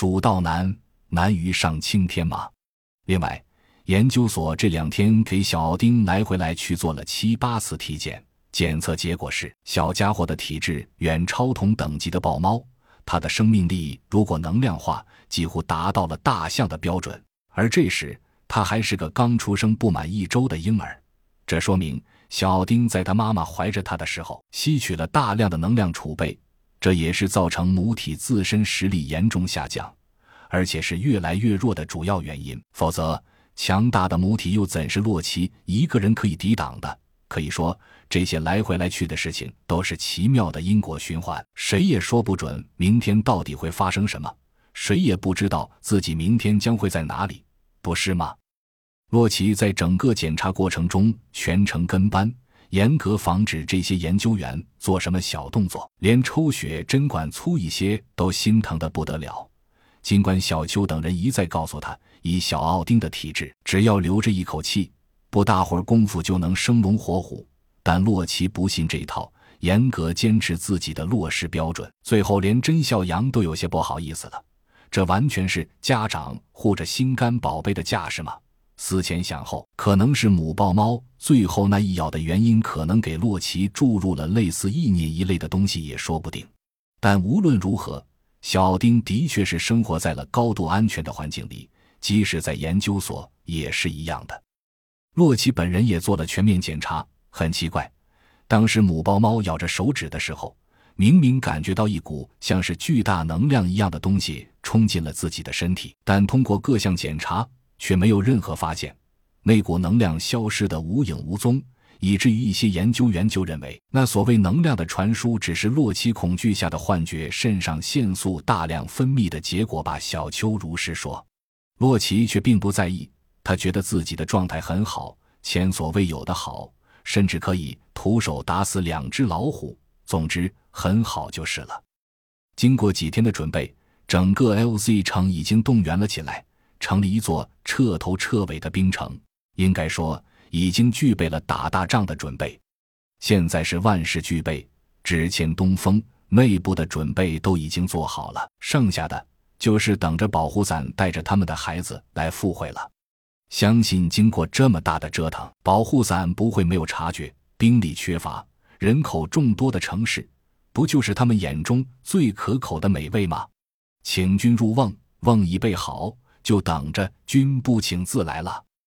蜀道难，难于上青天嘛。另外，研究所这两天给小丁来回来去做了七八次体检，检测结果是小家伙的体质远超同等级的豹猫，它的生命力如果能量化，几乎达到了大象的标准。而这时，他还是个刚出生不满一周的婴儿，这说明小丁在他妈妈怀着他的时候吸取了大量的能量储备，这也是造成母体自身实力严重下降，而且是越来越弱的主要原因。否则，强大的母体又怎是洛奇一个人可以抵挡的？可以说，这些来回来去的事情都是奇妙的因果循环，谁也说不准明天到底会发生什么，谁也不知道自己明天将会在哪里。不是吗？洛奇在整个检查过程中全程跟班，严格防止这些研究员做什么小动作，连抽血针管粗一些都心疼的不得了。尽管小邱等人一再告诉他，以小奥丁的体质，只要留着一口气，不大会儿功夫就能生龙活虎，但洛奇不信这套，严格坚持自己的落实标准。最后，连甄孝阳都有些不好意思了。这完全是家长护着心肝宝贝的架势吗？思前想后，可能是母豹猫最后那一咬的原因，可能给洛奇注入了类似意念一类的东西，也说不定。但无论如何，小丁的确是生活在了高度安全的环境里，即使在研究所也是一样的。洛奇本人也做了全面检查，很奇怪，当时母豹猫咬着手指的时候。明明感觉到一股像是巨大能量一样的东西冲进了自己的身体，但通过各项检查却没有任何发现，那股能量消失得无影无踪，以至于一些研究员就认为那所谓能量的传输只是洛奇恐惧下的幻觉，肾上腺素大量分泌的结果吧。小邱如是说，洛奇却并不在意，他觉得自己的状态很好，前所未有的好，甚至可以徒手打死两只老虎。总之很好就是了。经过几天的准备，整个 LZ 城已经动员了起来，成了一座彻头彻尾的冰城。应该说，已经具备了打大仗的准备。现在是万事俱备，只欠东风。内部的准备都已经做好了，剩下的就是等着保护伞带着他们的孩子来赴会了。相信经过这么大的折腾，保护伞不会没有察觉兵力缺乏。人口众多的城市，不就是他们眼中最可口的美味吗？请君入瓮，瓮已备好，就等着君不请自来了。